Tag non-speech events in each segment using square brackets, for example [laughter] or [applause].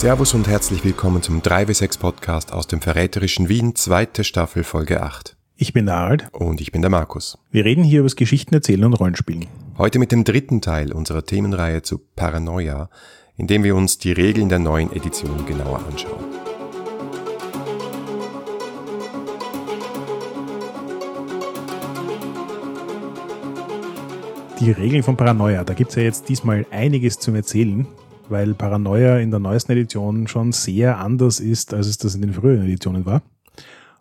Servus und herzlich willkommen zum 3W6 Podcast aus dem verräterischen Wien, zweite Staffel, Folge 8. Ich bin der Harald. Und ich bin der Markus. Wir reden hier über das Geschichten erzählen und Rollenspielen. Heute mit dem dritten Teil unserer Themenreihe zu Paranoia, in dem wir uns die Regeln der neuen Edition genauer anschauen. Die Regeln von Paranoia, da gibt es ja jetzt diesmal einiges zum Erzählen, weil Paranoia in der neuesten Edition schon sehr anders ist, als es das in den früheren Editionen war.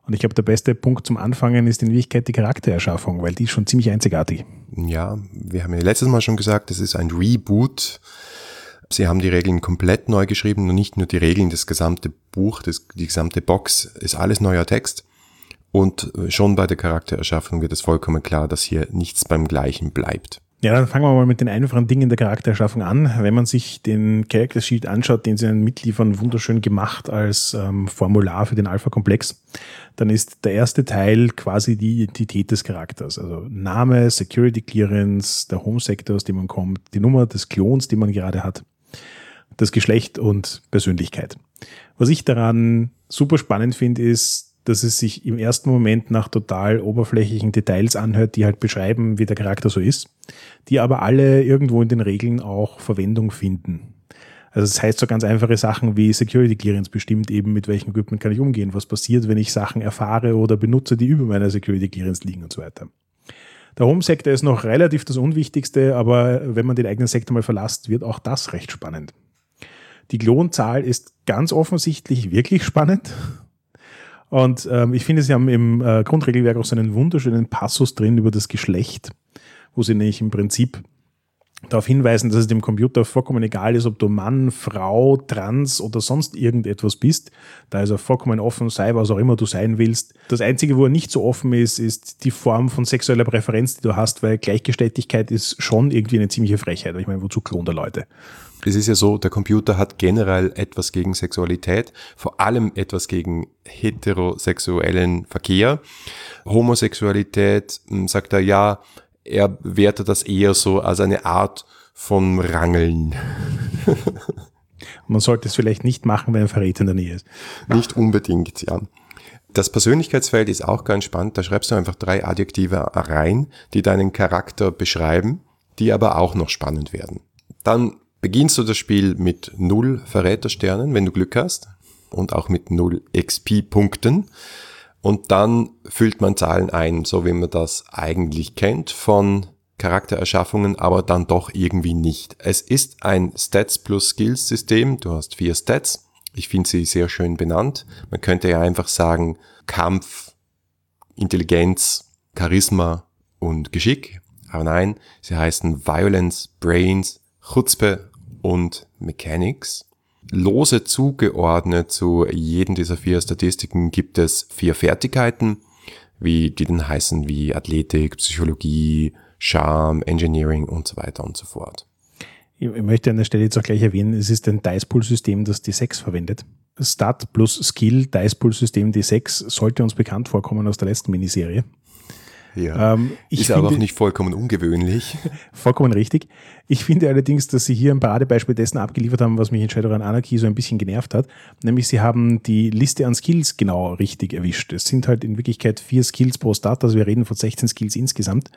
Und ich glaube, der beste Punkt zum Anfangen ist in Wirklichkeit die Charaktererschaffung, weil die ist schon ziemlich einzigartig. Ja, wir haben ja letztes Mal schon gesagt, es ist ein Reboot. Sie haben die Regeln komplett neu geschrieben und nicht nur die Regeln, das gesamte Buch, das, die gesamte Box ist alles neuer Text. Und schon bei der Charaktererschaffung wird es vollkommen klar, dass hier nichts beim Gleichen bleibt. Ja, dann fangen wir mal mit den einfachen Dingen der Charaktererschaffung an. Wenn man sich den Character Sheet anschaut, den sie dann mitliefern, wunderschön gemacht als ähm, Formular für den Alpha-Komplex, dann ist der erste Teil quasi die Identität des Charakters. Also Name, Security Clearance, der Home-Sektor, aus dem man kommt, die Nummer des Klons, den man gerade hat, das Geschlecht und Persönlichkeit. Was ich daran super spannend finde, ist, dass es sich im ersten Moment nach total oberflächlichen Details anhört, die halt beschreiben, wie der Charakter so ist, die aber alle irgendwo in den Regeln auch Verwendung finden. Also das heißt so ganz einfache Sachen wie Security Clearance bestimmt eben, mit welchem Equipment kann ich umgehen, was passiert, wenn ich Sachen erfahre oder benutze, die über meiner Security Clearance liegen und so weiter. Der Home-Sektor ist noch relativ das Unwichtigste, aber wenn man den eigenen Sektor mal verlasst, wird auch das recht spannend. Die Klonzahl ist ganz offensichtlich wirklich spannend und ähm, ich finde, sie haben im äh, Grundregelwerk auch so einen wunderschönen Passus drin über das Geschlecht, wo sie nämlich im Prinzip darauf hinweisen, dass es dem Computer vollkommen egal ist, ob du Mann, Frau, Trans oder sonst irgendetwas bist. Da ist er vollkommen offen, sei was auch immer du sein willst. Das Einzige, wo er nicht so offen ist, ist die Form von sexueller Präferenz, die du hast, weil Gleichgestelltigkeit ist schon irgendwie eine ziemliche Frechheit. Ich meine, wozu klont er Leute? Es ist ja so, der Computer hat generell etwas gegen Sexualität, vor allem etwas gegen heterosexuellen Verkehr. Homosexualität, hm, sagt er, ja, er wertet das eher so als eine Art von Rangeln. Man sollte es vielleicht nicht machen, wenn ein Verräter in der Nähe ist. Nicht unbedingt, ja. Das Persönlichkeitsfeld ist auch ganz spannend. Da schreibst du einfach drei Adjektive rein, die deinen Charakter beschreiben, die aber auch noch spannend werden. Dann beginnst du das Spiel mit null Verrätersternen, wenn du Glück hast, und auch mit null XP-Punkten. Und dann füllt man Zahlen ein, so wie man das eigentlich kennt von Charaktererschaffungen, aber dann doch irgendwie nicht. Es ist ein Stats plus Skills System. Du hast vier Stats. Ich finde sie sehr schön benannt. Man könnte ja einfach sagen Kampf, Intelligenz, Charisma und Geschick. Aber nein, sie heißen Violence, Brains, Chutzpe und Mechanics. Lose zugeordnet zu jedem dieser vier Statistiken gibt es vier Fertigkeiten, wie die dann heißen wie Athletik, Psychologie, Charme, Engineering und so weiter und so fort. Ich möchte an der Stelle jetzt auch gleich erwähnen, es ist ein Dice Pool System, das D6 verwendet. Stat plus Skill Dice Pool System D6 sollte uns bekannt vorkommen aus der letzten Miniserie. Ja. Ähm, ist finde, aber auch nicht vollkommen ungewöhnlich. [laughs] vollkommen richtig. Ich finde allerdings, dass Sie hier ein Paradebeispiel dessen abgeliefert haben, was mich in Shadowrun Anarchy so ein bisschen genervt hat. Nämlich Sie haben die Liste an Skills genau richtig erwischt. Es sind halt in Wirklichkeit vier Skills pro Start, also wir reden von 16 Skills insgesamt.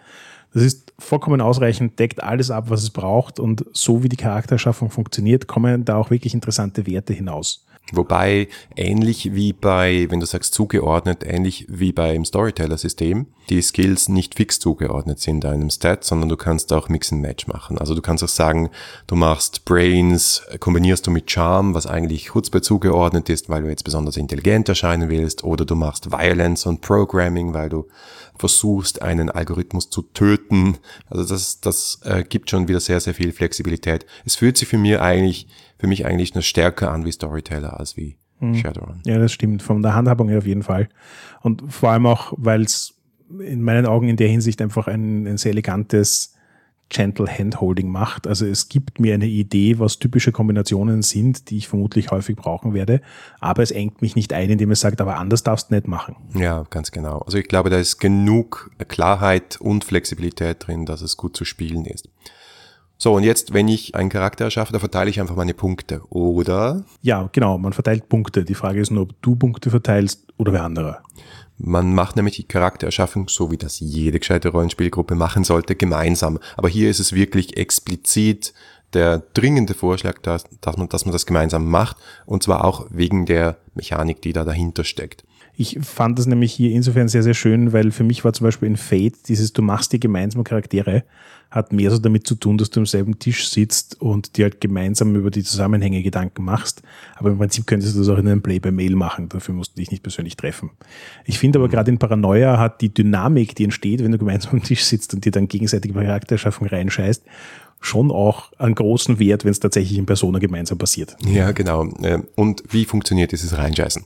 Das ist vollkommen ausreichend, deckt alles ab, was es braucht und so wie die Charakterschaffung funktioniert, kommen da auch wirklich interessante Werte hinaus. Wobei ähnlich wie bei, wenn du sagst zugeordnet, ähnlich wie beim Storyteller-System, die Skills nicht fix zugeordnet sind einem Stat, sondern du kannst auch Mix and Match machen. Also du kannst auch sagen, du machst Brains, kombinierst du mit Charm, was eigentlich Chutzpe zugeordnet ist, weil du jetzt besonders intelligent erscheinen willst, oder du machst Violence und Programming, weil du versuchst, einen Algorithmus zu töten. Also das, das äh, gibt schon wieder sehr, sehr viel Flexibilität. Es fühlt sich für mich eigentlich für mich eigentlich nur stärker an wie Storyteller als wie mhm. Shadowrun. Ja, das stimmt. Von der Handhabung her auf jeden Fall. Und vor allem auch, weil es in meinen Augen in der Hinsicht einfach ein, ein sehr elegantes Gentle Handholding macht. Also es gibt mir eine Idee, was typische Kombinationen sind, die ich vermutlich häufig brauchen werde, aber es engt mich nicht ein, indem es sagt, aber anders darfst du nicht machen. Ja, ganz genau. Also ich glaube, da ist genug Klarheit und Flexibilität drin, dass es gut zu spielen ist. So, und jetzt, wenn ich einen Charakter erschaffe, da verteile ich einfach meine Punkte, oder? Ja, genau, man verteilt Punkte. Die Frage ist nur, ob du Punkte verteilst oder wer andere. Man macht nämlich die Charaktererschaffung, so wie das jede gescheite Rollenspielgruppe machen sollte, gemeinsam. Aber hier ist es wirklich explizit der dringende Vorschlag, dass, dass, man, dass man das gemeinsam macht. Und zwar auch wegen der Mechanik, die da dahinter steckt. Ich fand das nämlich hier insofern sehr, sehr schön, weil für mich war zum Beispiel in Fate dieses, du machst die gemeinsamen Charaktere, hat mehr so damit zu tun, dass du am selben Tisch sitzt und dir halt gemeinsam über die Zusammenhänge Gedanken machst. Aber im Prinzip könntest du das auch in einem Play-by-Mail machen. Dafür musst du dich nicht persönlich treffen. Ich finde aber gerade in Paranoia hat die Dynamik, die entsteht, wenn du gemeinsam am Tisch sitzt und dir dann gegenseitige Charakterschaffung reinscheißt, schon auch einen großen Wert, wenn es tatsächlich in Persona gemeinsam passiert. Ja, genau. Ähm, und wie funktioniert dieses Reinscheißen?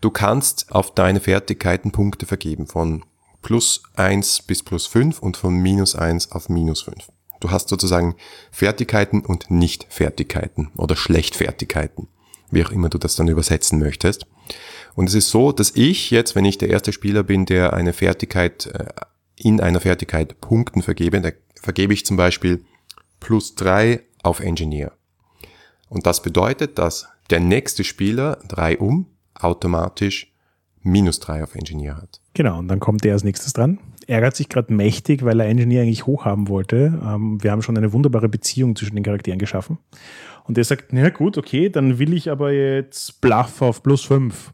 Du kannst auf deine Fertigkeiten Punkte vergeben von plus eins bis plus fünf und von minus eins auf minus fünf. Du hast sozusagen Fertigkeiten und Nicht-Fertigkeiten oder Schlechtfertigkeiten, wie auch immer du das dann übersetzen möchtest. Und es ist so, dass ich jetzt, wenn ich der erste Spieler bin, der eine Fertigkeit äh, in einer Fertigkeit Punkten vergebe, da vergebe ich zum Beispiel plus drei auf Engineer. Und das bedeutet, dass der nächste Spieler drei um automatisch minus drei auf Engineer hat. Genau, und dann kommt der als nächstes dran. Ärgert sich gerade mächtig, weil er Engineer eigentlich hoch haben wollte. Ähm, wir haben schon eine wunderbare Beziehung zwischen den Charakteren geschaffen. Und der sagt, na gut, okay, dann will ich aber jetzt Bluff auf plus fünf.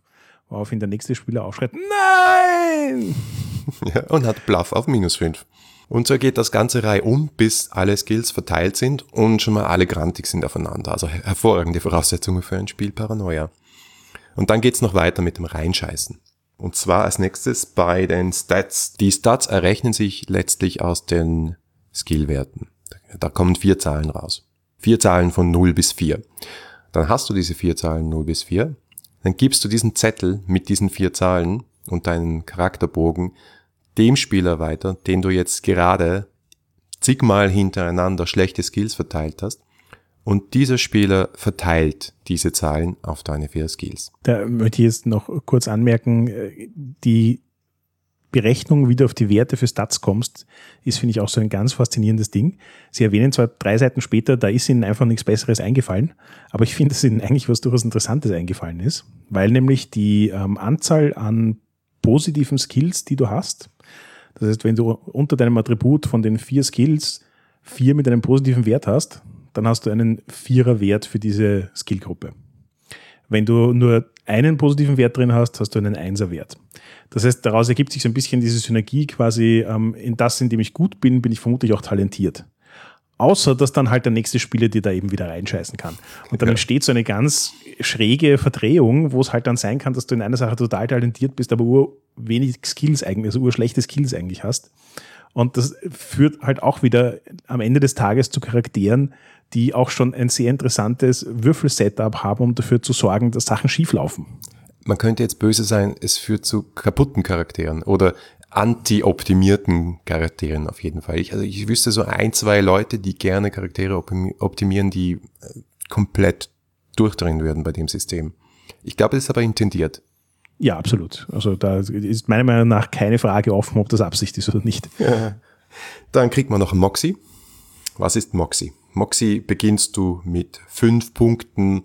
Woraufhin der nächste Spieler aufschreit, nein! [laughs] Ja, und hat Bluff auf minus fünf. Und so geht das ganze Reihe um, bis alle Skills verteilt sind und schon mal alle grantig sind aufeinander. Also hervorragende Voraussetzungen für ein Spiel Paranoia. Und dann geht's noch weiter mit dem Reinscheißen. Und zwar als nächstes bei den Stats. Die Stats errechnen sich letztlich aus den Skillwerten. Da kommen vier Zahlen raus. Vier Zahlen von 0 bis 4. Dann hast du diese vier Zahlen 0 bis 4. Dann gibst du diesen Zettel mit diesen vier Zahlen und deinen Charakterbogen dem Spieler weiter, den du jetzt gerade zigmal hintereinander schlechte Skills verteilt hast. Und dieser Spieler verteilt diese Zahlen auf deine vier Skills. Da möchte ich jetzt noch kurz anmerken, äh, die Berechnung, wie du auf die Werte für Stats kommst, ist, finde ich, auch so ein ganz faszinierendes Ding. Sie erwähnen zwar drei Seiten später, da ist Ihnen einfach nichts Besseres eingefallen, aber ich finde, dass Ihnen eigentlich was durchaus Interessantes eingefallen ist, weil nämlich die ähm, Anzahl an positiven Skills, die du hast, das heißt, wenn du unter deinem Attribut von den vier Skills vier mit einem positiven Wert hast, dann hast du einen Vierer-Wert für diese Skillgruppe. Wenn du nur einen positiven Wert drin hast, hast du einen Einser-Wert. Das heißt, daraus ergibt sich so ein bisschen diese Synergie quasi, ähm, in das, in dem ich gut bin, bin ich vermutlich auch talentiert. Außer, dass dann halt der nächste Spieler dir da eben wieder reinscheißen kann. Und dann ja. entsteht so eine ganz schräge Verdrehung, wo es halt dann sein kann, dass du in einer Sache total talentiert bist, aber wenig Skills eigentlich, also ur schlechte Skills eigentlich hast. Und das führt halt auch wieder am Ende des Tages zu Charakteren, die auch schon ein sehr interessantes Würfelsetup haben, um dafür zu sorgen, dass Sachen schieflaufen. Man könnte jetzt böse sein, es führt zu kaputten Charakteren oder anti-optimierten Charakteren auf jeden Fall. Ich, also ich wüsste so ein, zwei Leute, die gerne Charaktere optimieren, die äh, komplett durchdrehen würden bei dem System. Ich glaube, das ist aber intendiert. Ja, absolut. Also da ist meiner Meinung nach keine Frage offen, ob das Absicht ist oder nicht. Ja. Dann kriegt man noch ein Moxie. Was ist Moxie? Moxie beginnst du mit fünf Punkten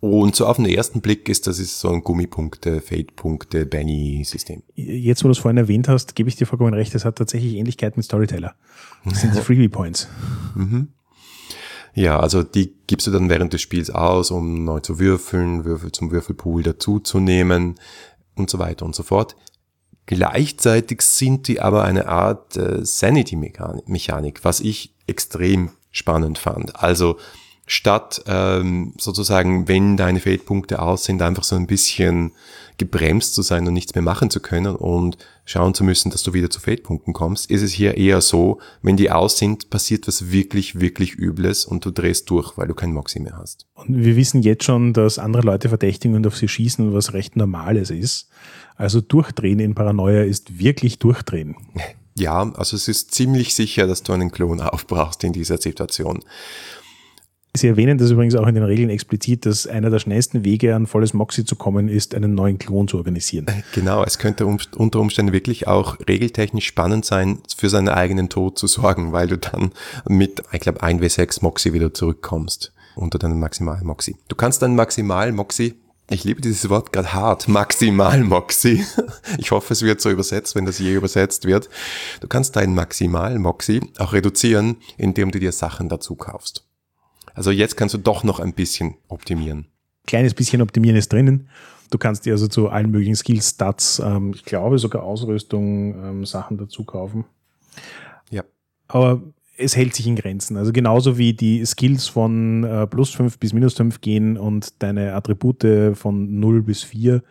und so auf den ersten Blick ist das ist so ein Gummipunkte, Fade-Punkte, Benny-System. Jetzt, wo du es vorhin erwähnt hast, gebe ich dir vollkommen recht, es hat tatsächlich Ähnlichkeit mit Storyteller. Das sind die Freebie Points. Mhm. Ja, also die gibst du dann während des Spiels aus, um neu zu würfeln, Würfel zum Würfelpool dazuzunehmen und so weiter und so fort. Gleichzeitig sind die aber eine Art äh, Sanity-Mechanik, was ich extrem spannend fand. Also statt ähm, sozusagen, wenn deine Feldpunkte aus sind, einfach so ein bisschen gebremst zu sein und nichts mehr machen zu können und schauen zu müssen, dass du wieder zu Feldpunkten kommst, ist es hier eher so, wenn die aus sind, passiert was wirklich, wirklich Übles und du drehst durch, weil du kein Moxie mehr hast. Und wir wissen jetzt schon, dass andere Leute verdächtigen und auf sie schießen, was recht Normales ist. Also Durchdrehen in Paranoia ist wirklich Durchdrehen. Ja, also es ist ziemlich sicher, dass du einen Klon aufbrauchst in dieser Situation. Sie erwähnen das übrigens auch in den Regeln explizit, dass einer der schnellsten Wege, an volles Moxie zu kommen, ist, einen neuen Klon zu organisieren. [laughs] Genau, es könnte unter Umständen wirklich auch regeltechnisch spannend sein, für seinen eigenen Tod zu sorgen, weil du dann mit, ich glaube, 1W6 Moxie wieder zurückkommst unter deinen Maximal Moxie. Du kannst dann Maximal Moxie ich liebe dieses Wort gerade hart. Maximal Moxie. [laughs] Ich hoffe, es wird so übersetzt, wenn das je übersetzt wird. Du kannst deinen Maximal Moxie auch reduzieren, indem du dir Sachen dazu kaufst. Also jetzt kannst du doch noch ein bisschen optimieren. Kleines bisschen optimieren ist drinnen. Du kannst dir also zu allen möglichen Skills, Stats, ähm, ich glaube sogar Ausrüstung, ähm, Sachen dazu kaufen. Ja. Aber es hält sich in Grenzen. Also genauso wie die Skills von äh, plus 5 bis minus 5 gehen und deine Attribute von 0 bis 4.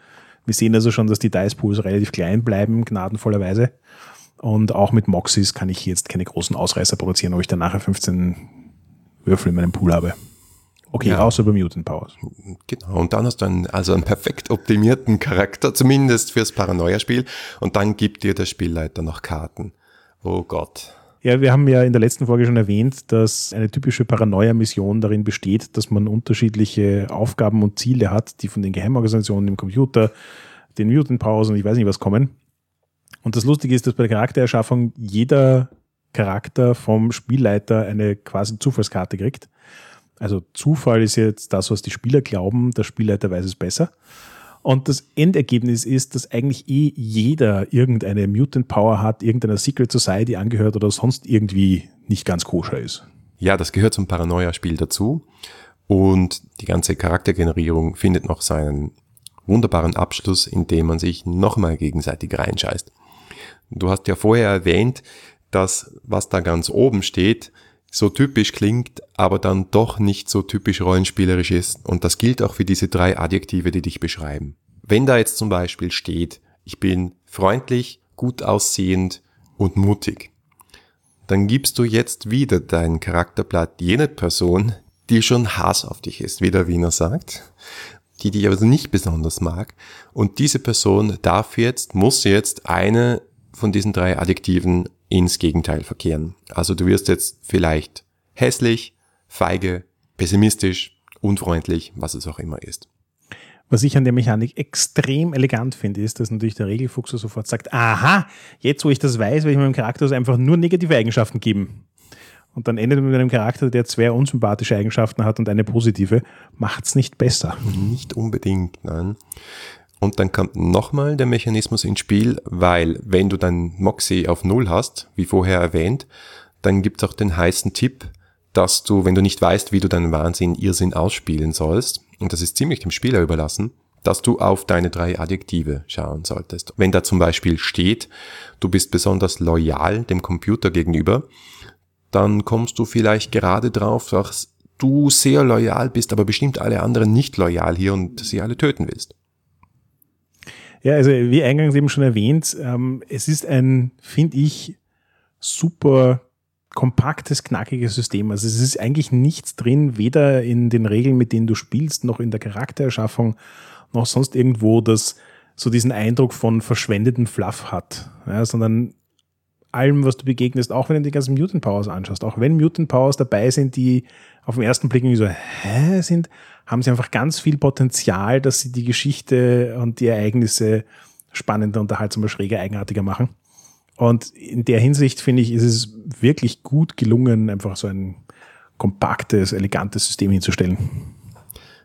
Wir sehen also schon, dass die Dice Pools relativ klein bleiben, gnadenvollerweise. Und auch mit Moxies kann ich jetzt keine großen Ausreißer produzieren, ob ich dann nachher 15 Würfel in meinem Pool habe. Okay, ja. außer bei Mutant Powers. Genau, und dann hast du einen, also einen perfekt optimierten Charakter, zumindest fürs Paranoia-Spiel. Und dann gibt dir der Spielleiter noch Karten. Oh Gott. Ja, wir haben ja in der letzten Folge schon erwähnt, dass eine typische Paranoia-Mission darin besteht, dass man unterschiedliche Aufgaben und Ziele hat, die von den Geheimorganisationen im Computer, den Mutant Powers und ich weiß nicht was kommen. Und das Lustige ist, dass bei der Charaktererschaffung jeder Charakter vom Spielleiter eine quasi Zufallskarte kriegt. Also Zufall ist jetzt das, was die Spieler glauben, der Spielleiter weiß es besser. Und das Endergebnis ist, dass eigentlich eh jeder irgendeine Mutant Power hat, irgendeiner Secret Society angehört oder sonst irgendwie nicht ganz koscher ist. Ja, das gehört zum Paranoia-Spiel dazu. Und die ganze Charaktergenerierung findet noch seinen wunderbaren Abschluss, indem man sich nochmal gegenseitig reinscheißt. Du hast ja vorher erwähnt, dass was da ganz oben steht, so typisch klingt, aber dann doch nicht so typisch rollenspielerisch ist. Und das gilt auch für diese drei Adjektive, die dich beschreiben. Wenn da jetzt zum Beispiel steht, ich bin freundlich, gut aussehend und mutig, dann gibst du jetzt wieder dein Charakterblatt jener Person, die schon Hass auf dich ist, wie der Wiener sagt, die dich aber nicht besonders mag. Und diese Person darf jetzt, muss jetzt eine von diesen drei Adjektiven ins Gegenteil verkehren. Also du wirst jetzt vielleicht hässlich, feige, pessimistisch, unfreundlich, was es auch immer ist. Was ich an der Mechanik extrem elegant finde, ist, dass natürlich der Regelfuchs sofort sagt, aha, jetzt wo ich das weiß, werde ich meinem Charakter einfach nur negative Eigenschaften geben. Und dann endet mit einem Charakter, der zwei unsympathische Eigenschaften hat und eine positive, macht's nicht besser. Nicht unbedingt, nein. Und dann kommt nochmal der Mechanismus ins Spiel, weil wenn du dann Moxie auf Null hast, wie vorher erwähnt, dann gibt es auch den heißen Tipp, dass du, wenn du nicht weißt, wie du deinen Wahnsinn, Irrsinn ausspielen sollst, und das ist ziemlich dem Spieler überlassen, dass du auf deine drei Adjektive schauen solltest. Wenn da zum Beispiel steht, du bist besonders loyal dem Computer gegenüber, dann kommst du vielleicht gerade drauf, dass du sehr loyal bist, aber bestimmt alle anderen nicht loyal hier und sie alle töten willst. Ja, also wie eingangs eben schon erwähnt, ähm, es ist ein, finde ich, super kompaktes, knackiges System. Also es ist eigentlich nichts drin, weder in den Regeln, mit denen du spielst, noch in der Charaktererschaffung, noch sonst irgendwo, das so diesen Eindruck von verschwendeten Fluff hat, ja, sondern allem, was du begegnest, auch wenn du die ganzen Mutant Powers anschaust, auch wenn Mutant Powers dabei sind, die auf den ersten Blick irgendwie so, hä, sind, haben sie einfach ganz viel Potenzial, dass sie die Geschichte und die Ereignisse spannender, unterhaltsamer, schräger, eigenartiger machen. Und in der Hinsicht finde ich, ist es wirklich gut gelungen, einfach so ein kompaktes, elegantes System hinzustellen.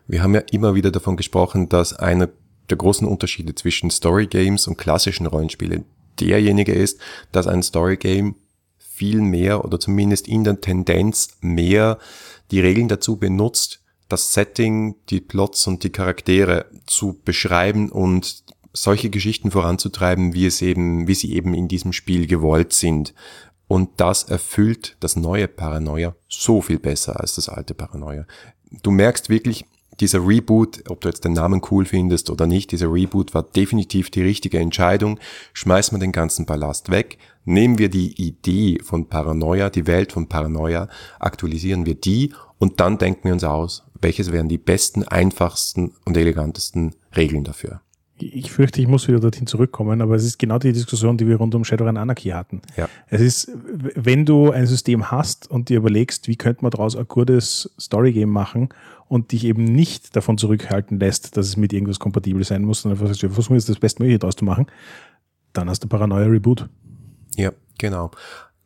Wir haben ja immer wieder davon gesprochen, dass einer der großen Unterschiede zwischen Story Games und klassischen Rollenspielen derjenige ist, dass ein Story Game viel mehr oder zumindest in der Tendenz mehr die Regeln dazu benutzt, das Setting, die Plots und die Charaktere zu beschreiben und solche Geschichten voranzutreiben, wie es eben, wie sie eben in diesem Spiel gewollt sind. Und das erfüllt das neue Paranoia so viel besser als das alte Paranoia. Du merkst wirklich, dieser Reboot, ob du jetzt den Namen cool findest oder nicht, dieser Reboot war definitiv die richtige Entscheidung. Schmeißen wir den ganzen Ballast weg, nehmen wir die Idee von Paranoia, die Welt von Paranoia, aktualisieren wir die und dann denken wir uns aus, welches wären die besten, einfachsten und elegantesten Regeln dafür. ich fürchte, ich muss wieder dorthin zurückkommen, aber es ist genau die Diskussion, die wir rund um Shadowrun Anarchy hatten. Ja. Es ist, wenn du ein System hast und dir überlegst, wie könnte man daraus ein gutes Storygame machen und dich eben nicht davon zurückhalten lässt, dass es mit irgendwas kompatibel sein muss, sondern einfach sagst, wir versuchen jetzt das Bestmögliche daraus zu machen, dann hast du Paranoia Reboot. Ja, genau.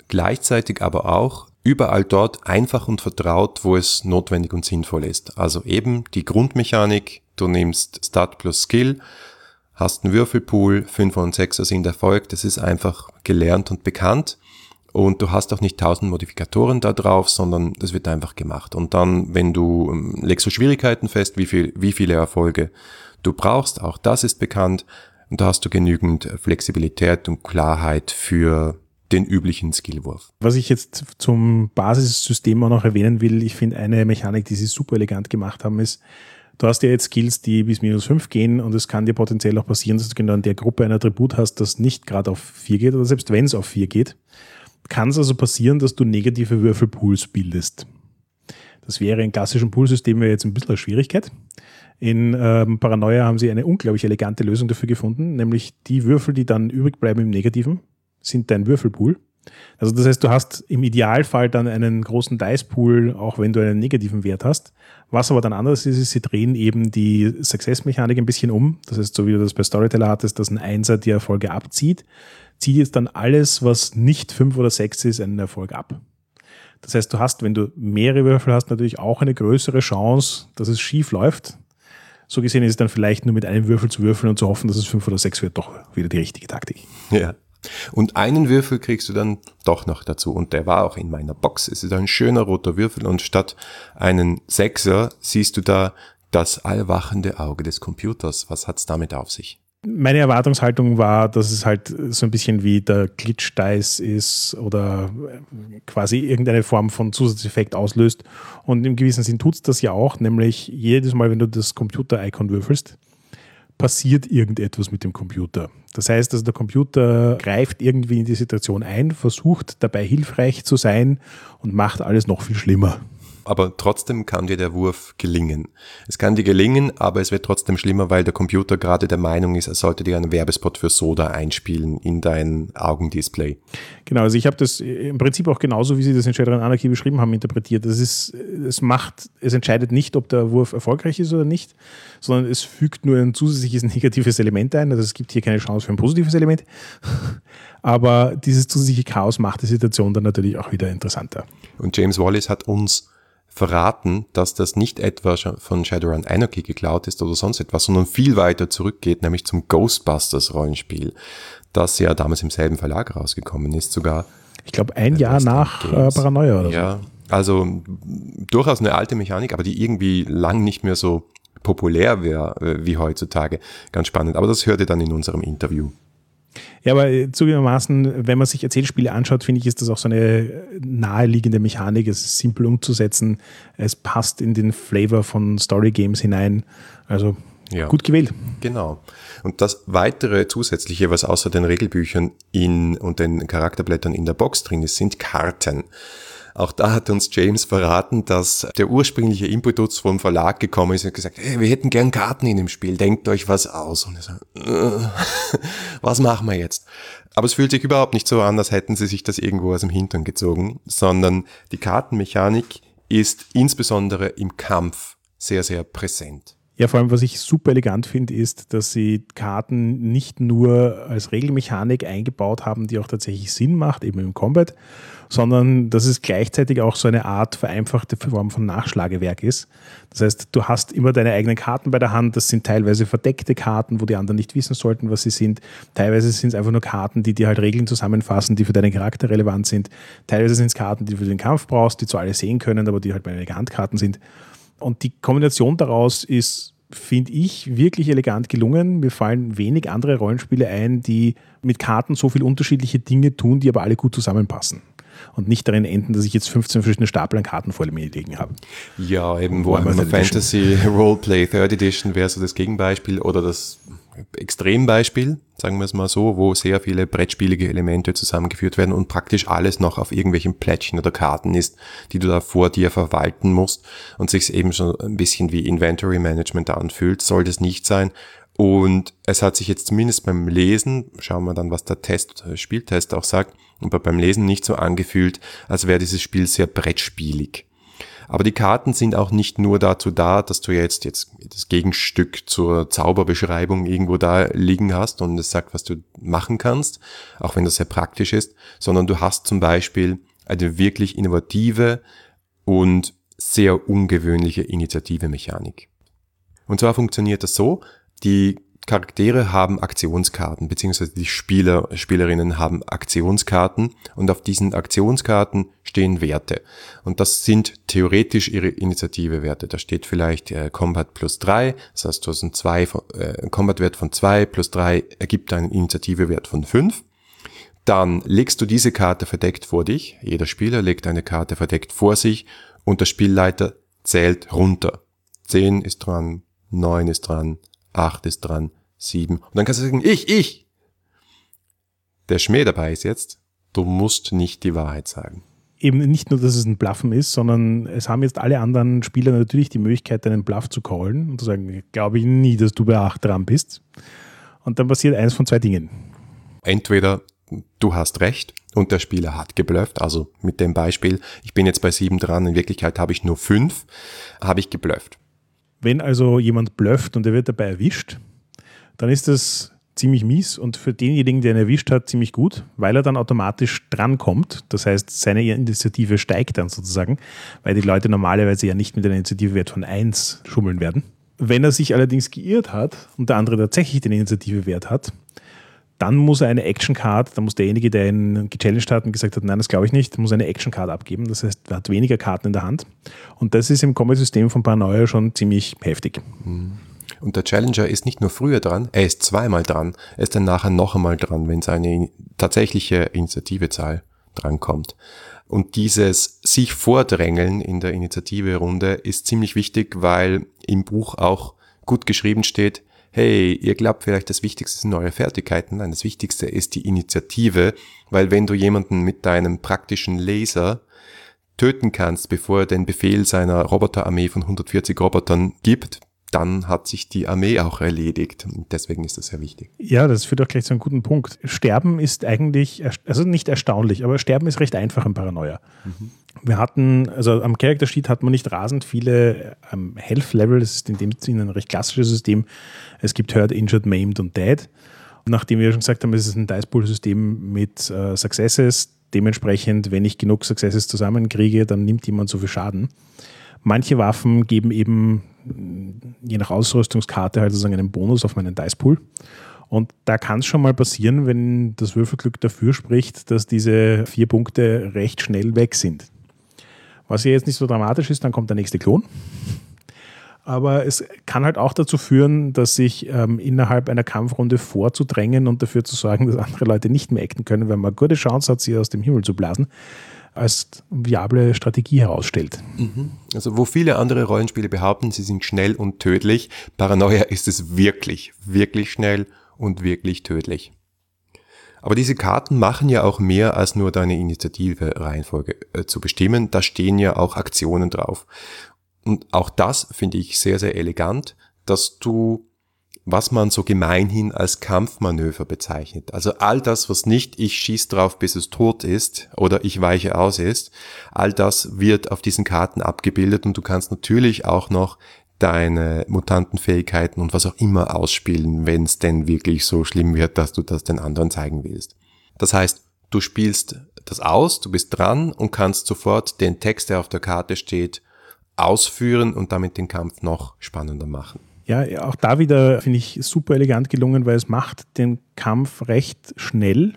Gleichzeitig aber auch überall dort einfach und vertraut, wo es notwendig und sinnvoll ist. Also eben die Grundmechanik, du nimmst Start plus Skill, hast einen Würfelpool, 5 und 6 sind Erfolg, das ist einfach gelernt und bekannt. Und du hast auch nicht tausend Modifikatoren da drauf, sondern das wird einfach gemacht. Und dann, wenn du, ähm, legst du Schwierigkeiten fest, wie viel, wie viele Erfolge du brauchst, auch das ist bekannt. Und da hast du genügend Flexibilität und Klarheit für den üblichen Skillwurf. Was ich jetzt zum Basissystem auch noch erwähnen will, ich finde eine Mechanik, die sie super elegant gemacht haben, ist, du hast ja jetzt Skills, die bis minus fünf gehen und es kann dir potenziell auch passieren, dass du genau in der Gruppe ein Attribut hast, das nicht gerade auf vier geht oder selbst wenn es auf vier geht, kann es also passieren, dass du negative Würfelpools bildest. Das wäre in klassischen Poolsystemen jetzt ein bisschen eine Schwierigkeit. In ähm, Paranoia haben sie eine unglaublich elegante Lösung dafür gefunden, nämlich die Würfel, die dann übrig bleiben im Negativen, sind dein Würfelpool. Also das heißt, du hast im Idealfall dann einen großen Dice-Pool, auch wenn du einen negativen Wert hast. Was aber dann anders ist, ist, sie drehen eben die Success-Mechanik ein bisschen um. Das heißt, so wie du das bei Storyteller hattest, dass ein Einser die Erfolge abzieht, zieht jetzt dann alles, was nicht fünf oder sechs ist, einen Erfolg ab. Das heißt, du hast, wenn du mehrere Würfel hast, natürlich auch eine größere Chance, dass es schief läuft. So gesehen ist es dann vielleicht nur mit einem Würfel zu würfeln und zu hoffen, dass es fünf oder sechs wird, doch wieder die richtige Taktik. Ja. Und einen Würfel kriegst du dann doch noch dazu. Und der war auch in meiner Box. Es ist ein schöner roter Würfel und statt einen Sechser siehst du da das allwachende Auge des Computers. Was hat's damit auf sich? Meine Erwartungshaltung war, dass es halt so ein bisschen wie der Glitch-Dice ist oder quasi irgendeine Form von Zusatzeffekt auslöst. Und im gewissen Sinn tut's das ja auch, nämlich jedes Mal, wenn du das Computer-Icon würfelst, passiert irgendetwas mit dem Computer. Das heißt, also der Computer greift irgendwie in die Situation ein, versucht dabei hilfreich zu sein und macht alles noch viel schlimmer aber trotzdem kann dir der Wurf gelingen. Es kann dir gelingen, aber es wird trotzdem schlimmer, weil der Computer gerade der Meinung ist, er sollte dir einen Werbespot für Soda einspielen in dein Augendisplay. Genau, also ich habe das im Prinzip auch genauso, wie Sie das in Shadowrun Anarchy beschrieben haben, interpretiert. Das ist, es macht, es entscheidet nicht, ob der Wurf erfolgreich ist oder nicht, sondern es fügt nur ein zusätzliches [laughs] negatives Element ein. Also es gibt hier keine Chance für ein positives Element. [laughs] Aber dieses zusätzliche Chaos macht die Situation dann natürlich auch wieder interessanter. Und James Wallace hat uns verraten, dass das nicht etwa von Shadowrun Anarchy geklaut ist oder sonst etwas, sondern viel weiter zurückgeht, nämlich zum Ghostbusters Rollenspiel, das ja damals im selben Verlag rausgekommen ist, sogar. Ich glaube, ein Jahr nach äh, Paranoia oder ja, so. Also durchaus eine alte Mechanik, aber die irgendwie lang nicht mehr so populär wäre äh, wie heutzutage. Ganz spannend. Aber das hört ihr dann in unserem Interview. Ja, aber zugegebenermaßen, wenn man sich Erzählspiele anschaut, finde ich, ist das auch so eine naheliegende Mechanik. Es ist simpel umzusetzen. Es passt in den Flavor von Story Games hinein. Also ja. gut gewählt. Genau. Und das weitere zusätzliche, was außer den Regelbüchern in, und den Charakterblättern in der Box drin ist, sind Karten. Auch da hat uns James verraten, dass der ursprüngliche Impetus vom Verlag gekommen ist und gesagt, hey, wir hätten gern Karten in dem Spiel, denkt euch was aus. Und er sagt, äh, [laughs] was machen wir jetzt? Aber es fühlt sich überhaupt nicht so an, als hätten sie sich das irgendwo aus dem Hintern gezogen, sondern die Kartenmechanik ist insbesondere im Kampf sehr, sehr präsent. Ja, vor allem, was ich super elegant finde, ist, dass sie Karten nicht nur als Regelmechanik eingebaut haben, die auch tatsächlich Sinn macht, eben im Combat, sondern dass es gleichzeitig auch so eine Art vereinfachte Form von Nachschlagewerk ist. Das heißt, du hast immer deine eigenen Karten bei der Hand. Das sind teilweise verdeckte Karten, wo die anderen nicht wissen sollten, was sie sind. Teilweise sind es einfach nur Karten, die dir halt Regeln zusammenfassen, die für deinen Charakter relevant sind. Teilweise sind es Karten, die du für den Kampf brauchst, die zwar alle sehen können, aber die halt bei meine Handkarten sind. Und die Kombination daraus ist finde ich, wirklich elegant gelungen. Mir fallen wenig andere Rollenspiele ein, die mit Karten so viel unterschiedliche Dinge tun, die aber alle gut zusammenpassen und nicht darin enden, dass ich jetzt 15 verschiedene Stapel an Karten vor mir liegen habe. Ja, eben Warhammer Fantasy Roleplay Third Edition wäre so das Gegenbeispiel oder das Extrembeispiel, sagen wir es mal so, wo sehr viele brettspielige Elemente zusammengeführt werden und praktisch alles noch auf irgendwelchen Plättchen oder Karten ist, die du da vor dir verwalten musst und sich eben schon ein bisschen wie Inventory Management anfühlt, soll das nicht sein. Und es hat sich jetzt zumindest beim Lesen, schauen wir dann, was der Test, der Spieltest auch sagt, aber beim Lesen nicht so angefühlt, als wäre dieses Spiel sehr brettspielig. Aber die Karten sind auch nicht nur dazu da, dass du jetzt, jetzt das Gegenstück zur Zauberbeschreibung irgendwo da liegen hast und es sagt, was du machen kannst, auch wenn das sehr praktisch ist, sondern du hast zum Beispiel eine wirklich innovative und sehr ungewöhnliche Initiative-Mechanik. Und zwar funktioniert das so, die Charaktere haben Aktionskarten, beziehungsweise die Spieler, Spielerinnen haben Aktionskarten und auf diesen Aktionskarten stehen Werte. Und das sind theoretisch ihre Initiative-Werte. Da steht vielleicht äh, Combat plus drei, das heißt, du hast einen zwei, äh, Combat-Wert von zwei plus drei ergibt einen Initiative-Wert von fünf. Dann legst du diese Karte verdeckt vor dich. Jeder Spieler legt eine Karte verdeckt vor sich und der Spielleiter zählt runter. Zehn ist dran, neun ist dran, acht ist dran, sieben. Und dann kannst du sagen, ich, ich. Der Schmäh dabei ist jetzt, du musst nicht die Wahrheit sagen. Eben nicht nur, dass es ein Bluffen ist, sondern es haben jetzt alle anderen Spieler natürlich die Möglichkeit, einen Bluff zu callen und zu sagen, glaube ich nie, dass du bei acht dran bist. Und dann passiert eins von zwei Dingen. Entweder du hast recht und der Spieler hat geblufft, also mit dem Beispiel, ich bin jetzt bei sieben dran, in Wirklichkeit habe ich nur fünf, habe ich geblufft. Wenn also jemand blufft und er wird dabei erwischt, dann ist das ziemlich mies und für denjenigen, der ihn erwischt hat, ziemlich gut, weil er dann automatisch drankommt. Das heißt, seine Initiative steigt dann sozusagen, weil die Leute normalerweise ja nicht mit einem Initiativewert von 1 schummeln werden. Wenn er sich allerdings geirrt hat und der andere tatsächlich den Initiativewert hat, dann muss er eine Action Card, dann muss derjenige, der ihn gechallenged hat und gesagt hat, nein, das glaube ich nicht, muss eine Action Card abgeben. Das heißt, er hat weniger Karten in der Hand. Und das ist im Combat-System von Paranoia schon ziemlich heftig. Mhm. Und der Challenger ist nicht nur früher dran, er ist zweimal dran. Er ist dann nachher noch einmal dran, wenn seine tatsächliche Initiativezahl drankommt. Und dieses sich vordrängeln in der Initiative-Runde ist ziemlich wichtig, weil im Buch auch gut geschrieben steht, hey, ihr glaubt vielleicht, das Wichtigste sind eure Fertigkeiten. Nein, das Wichtigste ist die Initiative, weil wenn du jemanden mit deinem praktischen Laser töten kannst, bevor er den Befehl seiner Roboterarmee von 140 Robotern gibt, dann hat sich die Armee auch erledigt. Und deswegen ist das sehr wichtig. Ja, das führt auch gleich zu einem guten Punkt. Sterben ist eigentlich, also nicht erstaunlich, aber Sterben ist recht einfach im Paranoia. Mhm. Wir hatten, also am Character Sheet hat man nicht rasend viele ähm, Health Level, das ist in dem Sinne ein recht klassisches System. Es gibt Hurt, Injured, Maimed und Dead. Nachdem wir schon gesagt haben, es ist ein Dice Pool System mit äh, Successes, dementsprechend, wenn ich genug Successes zusammenkriege, dann nimmt jemand so viel Schaden. Manche Waffen geben eben je nach Ausrüstungskarte halt sozusagen einen Bonus auf meinen Dice Pool. Und da kann es schon mal passieren, wenn das Würfelglück dafür spricht, dass diese vier Punkte recht schnell weg sind. Was ja jetzt nicht so dramatisch ist, dann kommt der nächste Klon. Aber es kann halt auch dazu führen, dass sich ähm, innerhalb einer Kampfrunde vorzudrängen und dafür zu sorgen, dass andere Leute nicht mehr acten können, weil man gute Chance hat, sie aus dem Himmel zu blasen, als viable Strategie herausstellt. Mhm. Also wo viele andere Rollenspiele behaupten, sie sind schnell und tödlich, Paranoia ist es wirklich, wirklich schnell und wirklich tödlich. Aber diese Karten machen ja auch mehr als nur deine Initiative-Reihenfolge äh, zu bestimmen. Da stehen ja auch Aktionen drauf. Und auch das finde ich sehr, sehr elegant, dass du, was man so gemeinhin als Kampfmanöver bezeichnet. Also all das, was nicht ich schieß drauf, bis es tot ist oder ich weiche aus ist, all das wird auf diesen Karten abgebildet und du kannst natürlich auch noch deine Mutantenfähigkeiten und was auch immer ausspielen, wenn es denn wirklich so schlimm wird, dass du das den anderen zeigen willst. Das heißt, du spielst das aus, du bist dran und kannst sofort den Text, der auf der Karte steht, ausführen und damit den Kampf noch spannender machen. Ja, auch da wieder finde ich super elegant gelungen, weil es macht den Kampf recht schnell,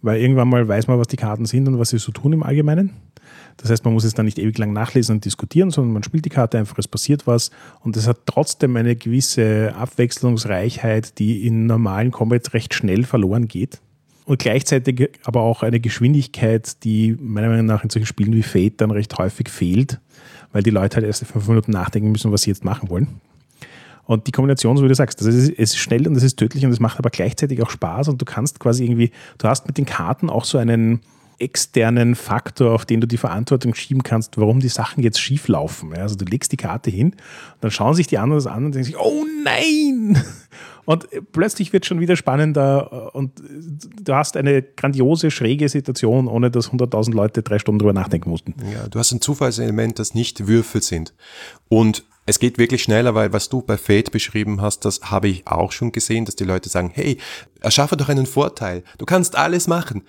weil irgendwann mal weiß man, was die Karten sind und was sie so tun im Allgemeinen. Das heißt, man muss es dann nicht ewig lang nachlesen und diskutieren, sondern man spielt die Karte einfach, es passiert was und es hat trotzdem eine gewisse Abwechslungsreichheit, die in normalen Combats recht schnell verloren geht. Und gleichzeitig aber auch eine Geschwindigkeit, die meiner Meinung nach in solchen Spielen wie Fate dann recht häufig fehlt, weil die Leute halt erst fünf Minuten nachdenken müssen, was sie jetzt machen wollen. Und die Kombination, so wie du sagst, das ist, es ist schnell und es ist tödlich und es macht aber gleichzeitig auch Spaß und du kannst quasi irgendwie, du hast mit den Karten auch so einen, externen Faktor, auf den du die Verantwortung schieben kannst, warum die Sachen jetzt schief laufen. Also du legst die Karte hin, dann schauen sich die anderen das an und denken sich, oh nein, [laughs] Und plötzlich wird schon wieder spannender und du hast eine grandiose, schräge Situation, ohne dass 100.000 Leute drei Stunden drüber nachdenken mussten. Ja, du hast ein Zufallselement, das nicht Würfel sind. Und es geht wirklich schneller, weil was du bei Fate beschrieben hast, das habe ich auch schon gesehen, dass die Leute sagen, hey, erschaffe doch einen Vorteil. Du kannst alles machen.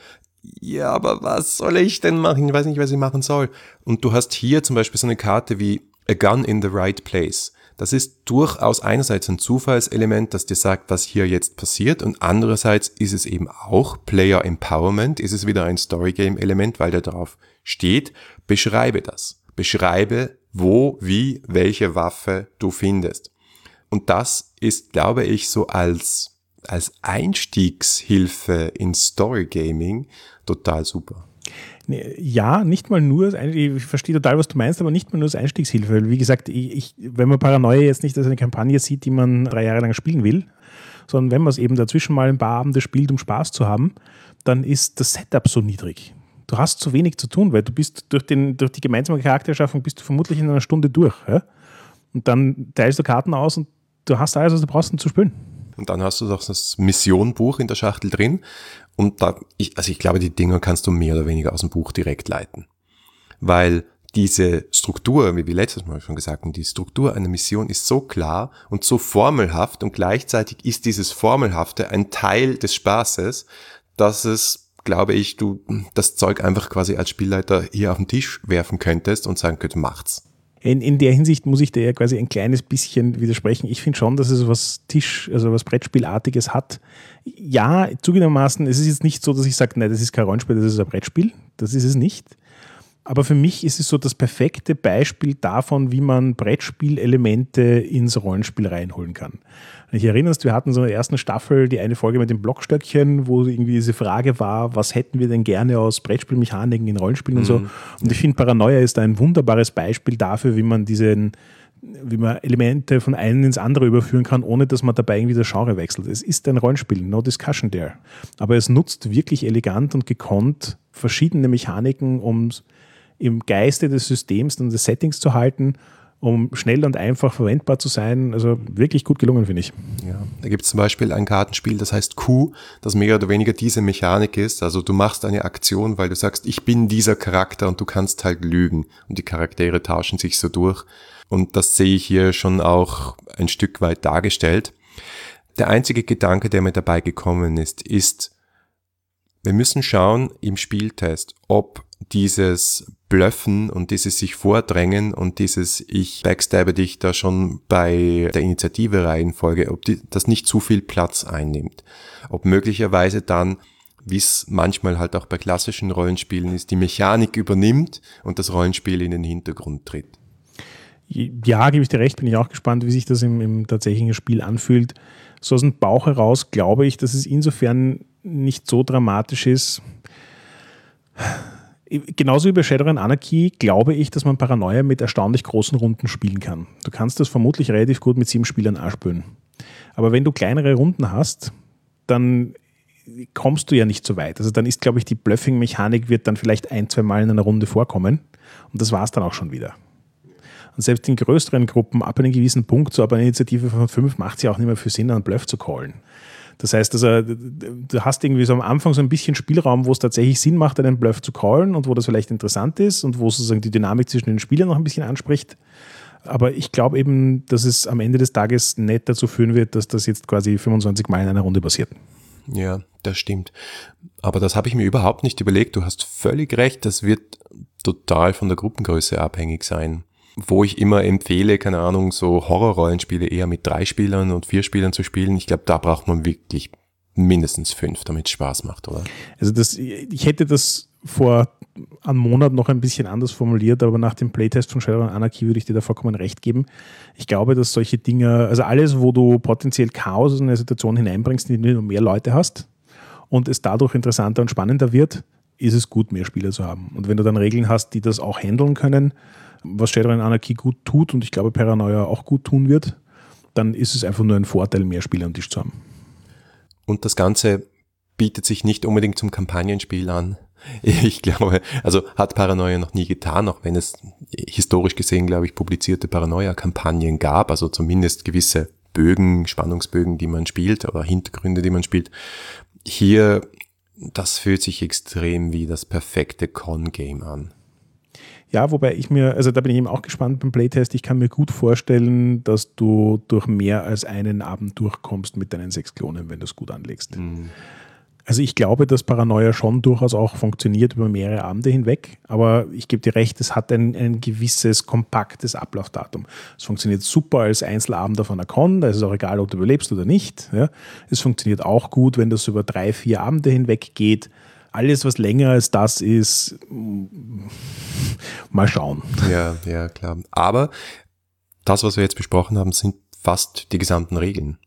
Ja, aber was soll ich denn machen? Ich weiß nicht, was ich machen soll. Und du hast hier zum Beispiel so eine Karte wie A Gun in the Right Place. Das ist durchaus einerseits ein Zufallselement, das dir sagt, was hier jetzt passiert und andererseits ist es eben auch Player Empowerment, ist es wieder ein Storygame-Element, weil da drauf steht, beschreibe das. Beschreibe, wo, wie, welche Waffe du findest. Und das ist, glaube ich, so als, als Einstiegshilfe in Storygaming total super. Ja, nicht mal nur, ich verstehe total, was du meinst, aber nicht mal nur als Einstiegshilfe. Wie gesagt, ich, ich, wenn man Paranoia jetzt nicht als eine Kampagne sieht, die man drei Jahre lang spielen will, sondern wenn man es eben dazwischen mal ein paar Abende spielt, um Spaß zu haben, dann ist das Setup so niedrig. Du hast zu wenig zu tun, weil du bist durch, den, durch die gemeinsame Charaktererschaffung bist du vermutlich in einer Stunde durch. Ja? Und dann teilst du Karten aus und du hast alles, was du brauchst, um zu spielen. Und dann hast du doch das Missionbuch in der Schachtel drin. Und da, ich, also ich glaube, die Dinger kannst du mehr oder weniger aus dem Buch direkt leiten. Weil diese Struktur, wie wir letztes Mal schon gesagt haben, die Struktur einer Mission ist so klar und so formelhaft und gleichzeitig ist dieses Formelhafte ein Teil des Spaßes, dass es, glaube ich, du das Zeug einfach quasi als Spielleiter hier auf den Tisch werfen könntest und sagen könntest, macht's. In, in der Hinsicht muss ich dir ja quasi ein kleines bisschen widersprechen. Ich finde schon, dass es was Tisch, also was Brettspielartiges hat. Ja, zugegebenermaßen, es ist jetzt nicht so, dass ich sage, nein, das ist kein Rollenspiel, das ist ein Brettspiel. Das ist es nicht. Aber für mich ist es so das perfekte Beispiel davon, wie man Brettspielelemente ins Rollenspiel reinholen kann. Ich erinnere mich, wir hatten so in der ersten Staffel die eine Folge mit dem Blockstöckchen, wo irgendwie diese Frage war, was hätten wir denn gerne aus Brettspielmechaniken in Rollenspielen mhm. und so. Mhm. Und ich finde, Paranoia ist ein wunderbares Beispiel dafür, wie man diesen wie man Elemente von einem ins andere überführen kann, ohne dass man dabei irgendwie das Genre wechselt. Es ist ein Rollenspiel, no discussion there. Aber es nutzt wirklich elegant und gekonnt verschiedene Mechaniken, um im Geiste des Systems und des Settings zu halten um schnell und einfach verwendbar zu sein. Also wirklich gut gelungen, finde ich. Ja, da gibt es zum Beispiel ein Kartenspiel, das heißt Q, das mehr oder weniger diese Mechanik ist. Also du machst eine Aktion, weil du sagst, ich bin dieser Charakter und du kannst halt lügen. Und die Charaktere tauschen sich so durch. Und das sehe ich hier schon auch ein Stück weit dargestellt. Der einzige Gedanke, der mir dabei gekommen ist, ist, wir müssen schauen im Spieltest, ob dieses Blöffen und dieses sich vordrängen und dieses ich backstabbe dich da schon bei der Initiative-Reihenfolge, ob die, das nicht zu viel Platz einnimmt. Ob möglicherweise dann, wie es manchmal halt auch bei klassischen Rollenspielen ist, die Mechanik übernimmt und das Rollenspiel in den Hintergrund tritt. Ja, gebe ich dir recht, bin ich auch gespannt, wie sich das im, im tatsächlichen Spiel anfühlt. So aus dem Bauch heraus glaube ich, dass es insofern nicht so dramatisch ist Genauso wie bei Shadowrun Anarchy glaube ich, dass man Paranoia mit erstaunlich großen Runden spielen kann. Du kannst das vermutlich relativ gut mit sieben Spielern anspülen. Aber wenn du kleinere Runden hast, dann kommst du ja nicht so weit. Also dann ist, glaube ich, die Bluffing-Mechanik wird dann vielleicht ein, zwei Mal in einer Runde vorkommen und das war es dann auch schon wieder. Und selbst in größeren Gruppen ab einem gewissen Punkt, so ab einer Initiative von fünf, macht es ja auch nicht mehr für Sinn, einen Bluff zu callen. Das heißt, also, du hast irgendwie so am Anfang so ein bisschen Spielraum, wo es tatsächlich Sinn macht, einen Bluff zu callen und wo das vielleicht interessant ist und wo sozusagen die Dynamik zwischen den Spielern noch ein bisschen anspricht. Aber ich glaube eben, dass es am Ende des Tages nicht dazu führen wird, dass das jetzt quasi 25 Mal in einer Runde passiert. Ja, das stimmt. Aber das habe ich mir überhaupt nicht überlegt. Du hast völlig recht. Das wird total von der Gruppengröße abhängig sein wo ich immer empfehle, keine Ahnung, so Horrorrollenspiele eher mit drei Spielern und vier Spielern zu spielen. Ich glaube, da braucht man wirklich mindestens fünf, damit es Spaß macht, oder? Also das, ich hätte das vor einem Monat noch ein bisschen anders formuliert, aber nach dem Playtest von Shadowrun Anarchy würde ich dir da vollkommen recht geben. Ich glaube, dass solche Dinge, also alles, wo du potenziell Chaos in eine Situation hineinbringst, in die du mehr Leute hast und es dadurch interessanter und spannender wird, ist es gut, mehr Spieler zu haben. Und wenn du dann Regeln hast, die das auch handeln können, was Shadowrun Anarchy gut tut und ich glaube Paranoia auch gut tun wird, dann ist es einfach nur ein Vorteil, mehr Spieler am Tisch zu haben. Und das Ganze bietet sich nicht unbedingt zum Kampagnenspiel an. [laughs] Ich glaube, also hat Paranoia noch nie getan, auch wenn es historisch gesehen, glaube ich, publizierte Paranoia-Kampagnen gab, also zumindest gewisse Bögen, Spannungsbögen, die man spielt oder Hintergründe, die man spielt. Hier, das fühlt sich extrem wie das perfekte Con-Game an. Ja, wobei ich mir, also da bin ich eben auch gespannt beim Playtest. Ich kann mir gut vorstellen, dass du durch mehr als einen Abend durchkommst mit deinen sechs Klonen, wenn du es gut anlegst. Mhm. Also ich glaube, dass Paranoia schon durchaus auch funktioniert über mehrere Abende hinweg, aber ich gebe dir recht, es hat ein, ein gewisses kompaktes Ablaufdatum. Es funktioniert super als Einzelabend auf einer Con, da ist es auch egal, ob du überlebst oder nicht. Ja. Es funktioniert auch gut, wenn das über drei, vier Abende hinweg geht. Alles, was länger als das ist, mal schauen. Ja, ja, klar. Aber das, was wir jetzt besprochen haben, sind fast die gesamten Regeln.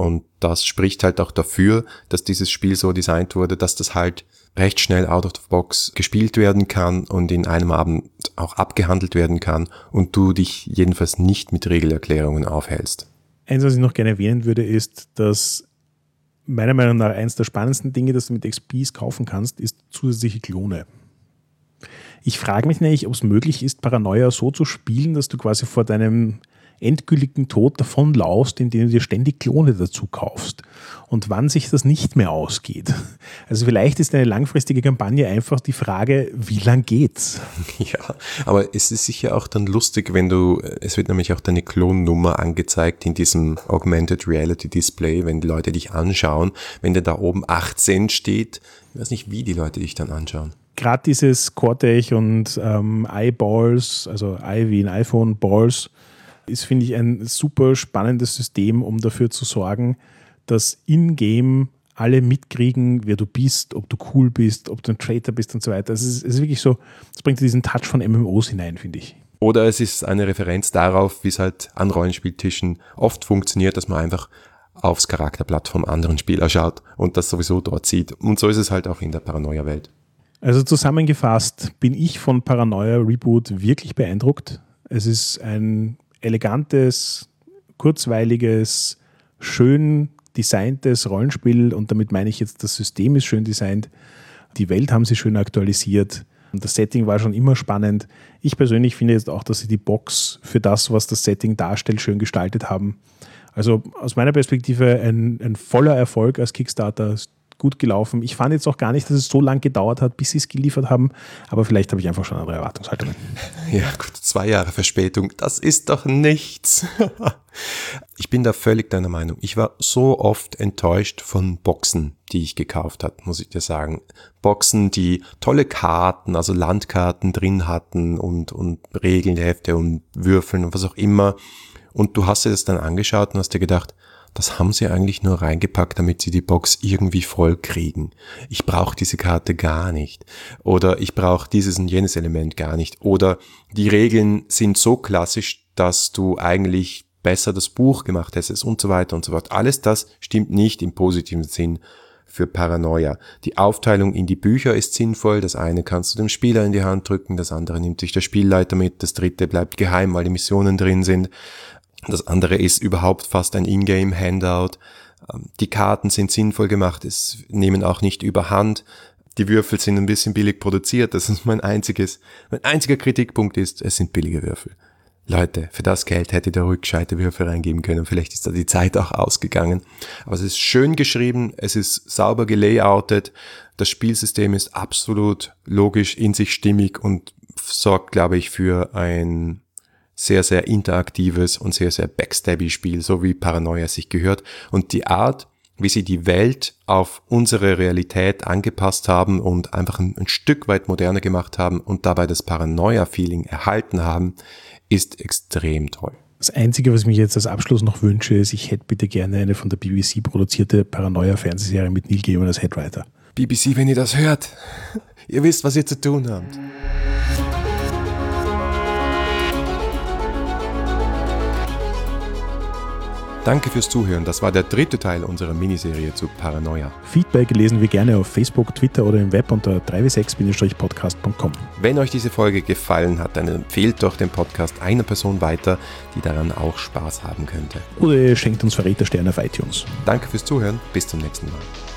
Und das spricht halt auch dafür, dass dieses Spiel so designt wurde, dass das halt recht schnell out of the box gespielt werden kann und in einem Abend auch abgehandelt werden kann und du dich jedenfalls nicht mit Regelerklärungen aufhältst. Eins, was ich noch gerne erwähnen würde, ist, dass meiner Meinung nach eines der spannendsten Dinge, das du mit XPs kaufen kannst, ist zusätzliche Klone. Ich frage mich nämlich, ob es möglich ist, Paranoia so zu spielen, dass du quasi vor deinem endgültigen Tod davonlaufst, indem du dir ständig Klone dazu kaufst. Und wann sich das nicht mehr ausgeht. Also vielleicht ist eine langfristige Kampagne einfach die Frage, wie lang geht's? [laughs] Ja, aber es ist sicher auch dann lustig, wenn du, es wird nämlich auch deine Klonnummer angezeigt in diesem Augmented Reality Display, wenn die Leute dich anschauen, wenn da oben 18 steht, ich weiß nicht, wie die Leute dich dann anschauen gerade dieses Cortech und ähm, Eyeballs, also Eye wie ein iPhone, Balls, ist, finde ich, ein super spannendes System, um dafür zu sorgen, dass in-game alle mitkriegen, wer du bist, ob du cool bist, ob du ein Traitor bist und so weiter. Es ist, es ist wirklich so, es bringt diesen Touch von MMOs hinein, finde ich. Oder es ist eine Referenz darauf, wie es halt an Rollenspieltischen oft funktioniert, dass man einfach aufs Charakterblatt vom anderen Spieler schaut und das sowieso dort sieht. Und so ist es halt auch in der Paranoia-Welt. Also zusammengefasst bin ich von Paranoia Reboot wirklich beeindruckt. Es ist ein elegantes, kurzweiliges, schön designtes Rollenspiel und damit meine ich jetzt, das System ist schön designt, die Welt haben sie schön aktualisiert. Und das Setting war schon immer spannend. Ich persönlich finde jetzt auch, dass sie die Box für das, was das Setting darstellt, schön gestaltet haben. Also aus meiner Perspektive ein, ein voller Erfolg als Kickstarter gut gelaufen. Ich fand jetzt auch gar nicht, dass es so lange gedauert hat, bis sie es geliefert haben, aber vielleicht habe ich einfach schon andere Erwartungshaltungen. [laughs] Ja, gut, zwei Jahre Verspätung, das ist doch nichts. [laughs] ich bin da völlig deiner Meinung. Ich war so oft enttäuscht von Boxen, die ich gekauft habe, muss ich dir sagen. Boxen, die tolle Karten, also Landkarten drin hatten und, und Regelhefte und Würfeln und was auch immer. Und du hast dir das dann angeschaut und hast dir gedacht, das haben sie eigentlich nur reingepackt, damit sie die Box irgendwie voll kriegen. Ich brauche diese Karte gar nicht. Oder ich brauche dieses und jenes Element gar nicht. Oder die Regeln sind so klassisch, dass du eigentlich besser das Buch gemacht hättest und so weiter und so fort. Alles das stimmt nicht im positiven Sinn für Paranoia. Die Aufteilung in die Bücher ist sinnvoll. Das eine kannst du dem Spieler in die Hand drücken, das andere nimmt sich der Spielleiter mit, das dritte bleibt geheim, weil die Missionen drin sind. Das andere ist überhaupt fast ein Ingame-Handout. Ähm, die Karten sind sinnvoll gemacht, es nehmen auch nicht überhand. Die Würfel sind ein bisschen billig produziert. Das ist mein einziges, mein einziger Kritikpunkt ist, es sind billige Würfel. Leute, für das Geld hätte der rückscheite Würfel reingeben können. Vielleicht ist da die Zeit auch ausgegangen. Aber es ist schön geschrieben, es ist sauber gelayoutet. Das Spielsystem ist absolut logisch in sich stimmig und sorgt, glaube ich, für ein sehr, sehr interaktives und sehr, sehr backstabby Spiel, so wie Paranoia sich gehört. Und die Art, wie sie die Welt auf unsere Realität angepasst haben und einfach ein, ein Stück weit moderner gemacht haben und dabei das Paranoia-Feeling erhalten haben, ist extrem toll. Das Einzige, was ich mich jetzt als Abschluss noch wünsche, ist, ich hätte bitte gerne eine von der BBC produzierte Paranoia-Fernsehserie mit Neil Gaiman als Headwriter. BBC, wenn ihr das hört, [laughs] ihr wisst, was ihr zu tun habt. Danke fürs Zuhören. Das war der dritte Teil unserer Miniserie zu Paranoia. Feedback lesen wir gerne auf Facebook, Twitter oder im Web unter 3w6-podcast.com. Wenn euch diese Folge gefallen hat, dann empfehlt doch den Podcast einer Person weiter, die daran auch Spaß haben könnte. Oder ihr schenkt uns Verrätersterne auf iTunes. Danke fürs Zuhören. Bis zum nächsten Mal.